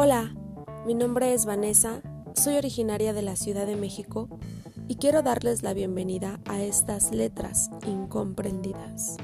Hola, mi nombre es Vanessa, soy originaria de la Ciudad de México y quiero darles la bienvenida a estas letras incomprendidas.